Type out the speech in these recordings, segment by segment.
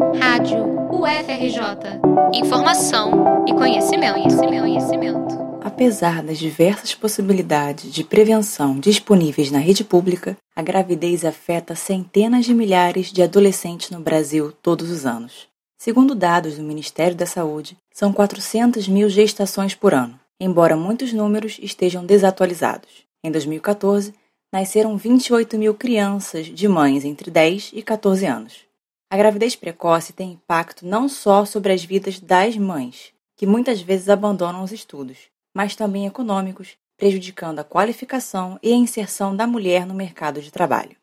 Rádio UFRJ. Informação e conhecimento, conhecimento, conhecimento. Apesar das diversas possibilidades de prevenção disponíveis na rede pública, a gravidez afeta centenas de milhares de adolescentes no Brasil todos os anos. Segundo dados do Ministério da Saúde, são 400 mil gestações por ano, embora muitos números estejam desatualizados. Em 2014, nasceram 28 mil crianças de mães entre 10 e 14 anos. A gravidez precoce tem impacto não só sobre as vidas das mães, que muitas vezes abandonam os estudos, mas também econômicos, prejudicando a qualificação e a inserção da mulher no mercado de trabalho.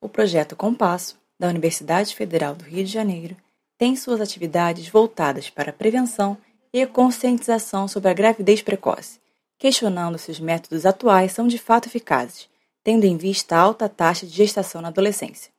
O projeto Compasso, da Universidade Federal do Rio de Janeiro, tem suas atividades voltadas para a prevenção e a conscientização sobre a gravidez precoce, questionando se os métodos atuais são de fato eficazes tendo em vista a alta taxa de gestação na adolescência.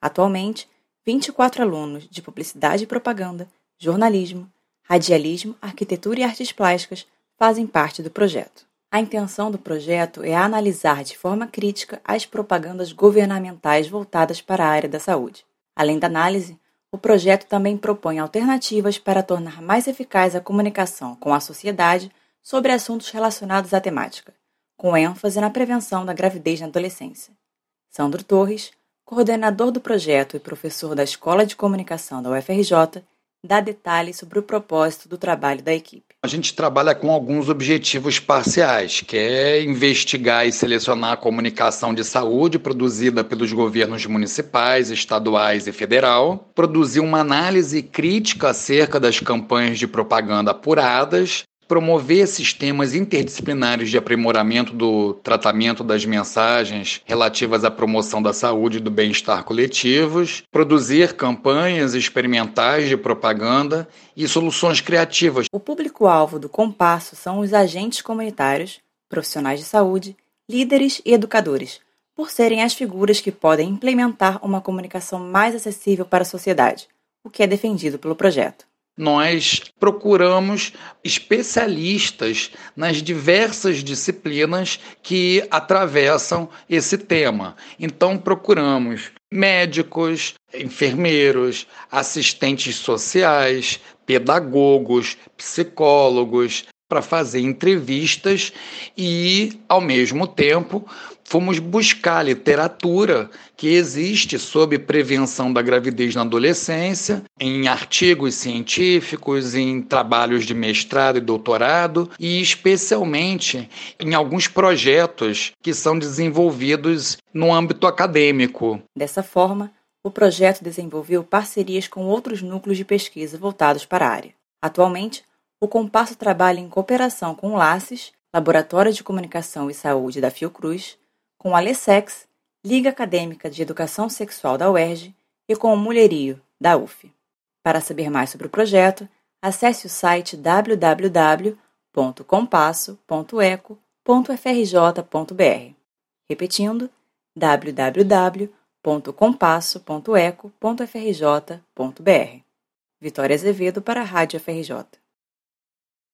Atualmente, 24 alunos de Publicidade e Propaganda, Jornalismo, Radialismo, Arquitetura e Artes Plásticas fazem parte do projeto. A intenção do projeto é analisar de forma crítica as propagandas governamentais voltadas para a área da saúde. Além da análise, o projeto também propõe alternativas para tornar mais eficaz a comunicação com a sociedade sobre assuntos relacionados à temática, com ênfase na prevenção da gravidez na adolescência. Sandro Torres, coordenador do projeto e professor da Escola de Comunicação da UFRJ, dá detalhes sobre o propósito do trabalho da equipe. A gente trabalha com alguns objetivos parciais, que é investigar e selecionar a comunicação de saúde produzida pelos governos municipais, estaduais e federal, produzir uma análise crítica acerca das campanhas de propaganda apuradas promover sistemas interdisciplinares de aprimoramento do tratamento das mensagens relativas à promoção da saúde e do bem-estar coletivos, produzir campanhas experimentais de propaganda e soluções criativas. O público-alvo do Compasso são os agentes comunitários, profissionais de saúde, líderes e educadores, por serem as figuras que podem implementar uma comunicação mais acessível para a sociedade, o que é defendido pelo projeto nós procuramos especialistas nas diversas disciplinas que atravessam esse tema. Então, procuramos médicos, enfermeiros, assistentes sociais, pedagogos, psicólogos, para fazer entrevistas e, ao mesmo tempo, fomos buscar literatura que existe sobre prevenção da gravidez na adolescência, em artigos científicos, em trabalhos de mestrado e doutorado, e especialmente em alguns projetos que são desenvolvidos no âmbito acadêmico. Dessa forma, o projeto desenvolveu parcerias com outros núcleos de pesquisa voltados para a área. Atualmente, o Compasso trabalha em cooperação com o LACES, Laboratório de Comunicação e Saúde da Fiocruz, com a LESEX, Liga Acadêmica de Educação Sexual da UERJ, e com o Mulherio, da UF. Para saber mais sobre o projeto, acesse o site www.compasso.eco.frj.br. Repetindo, www.compasso.eco.frj.br. Vitória Azevedo para a Rádio FRJ.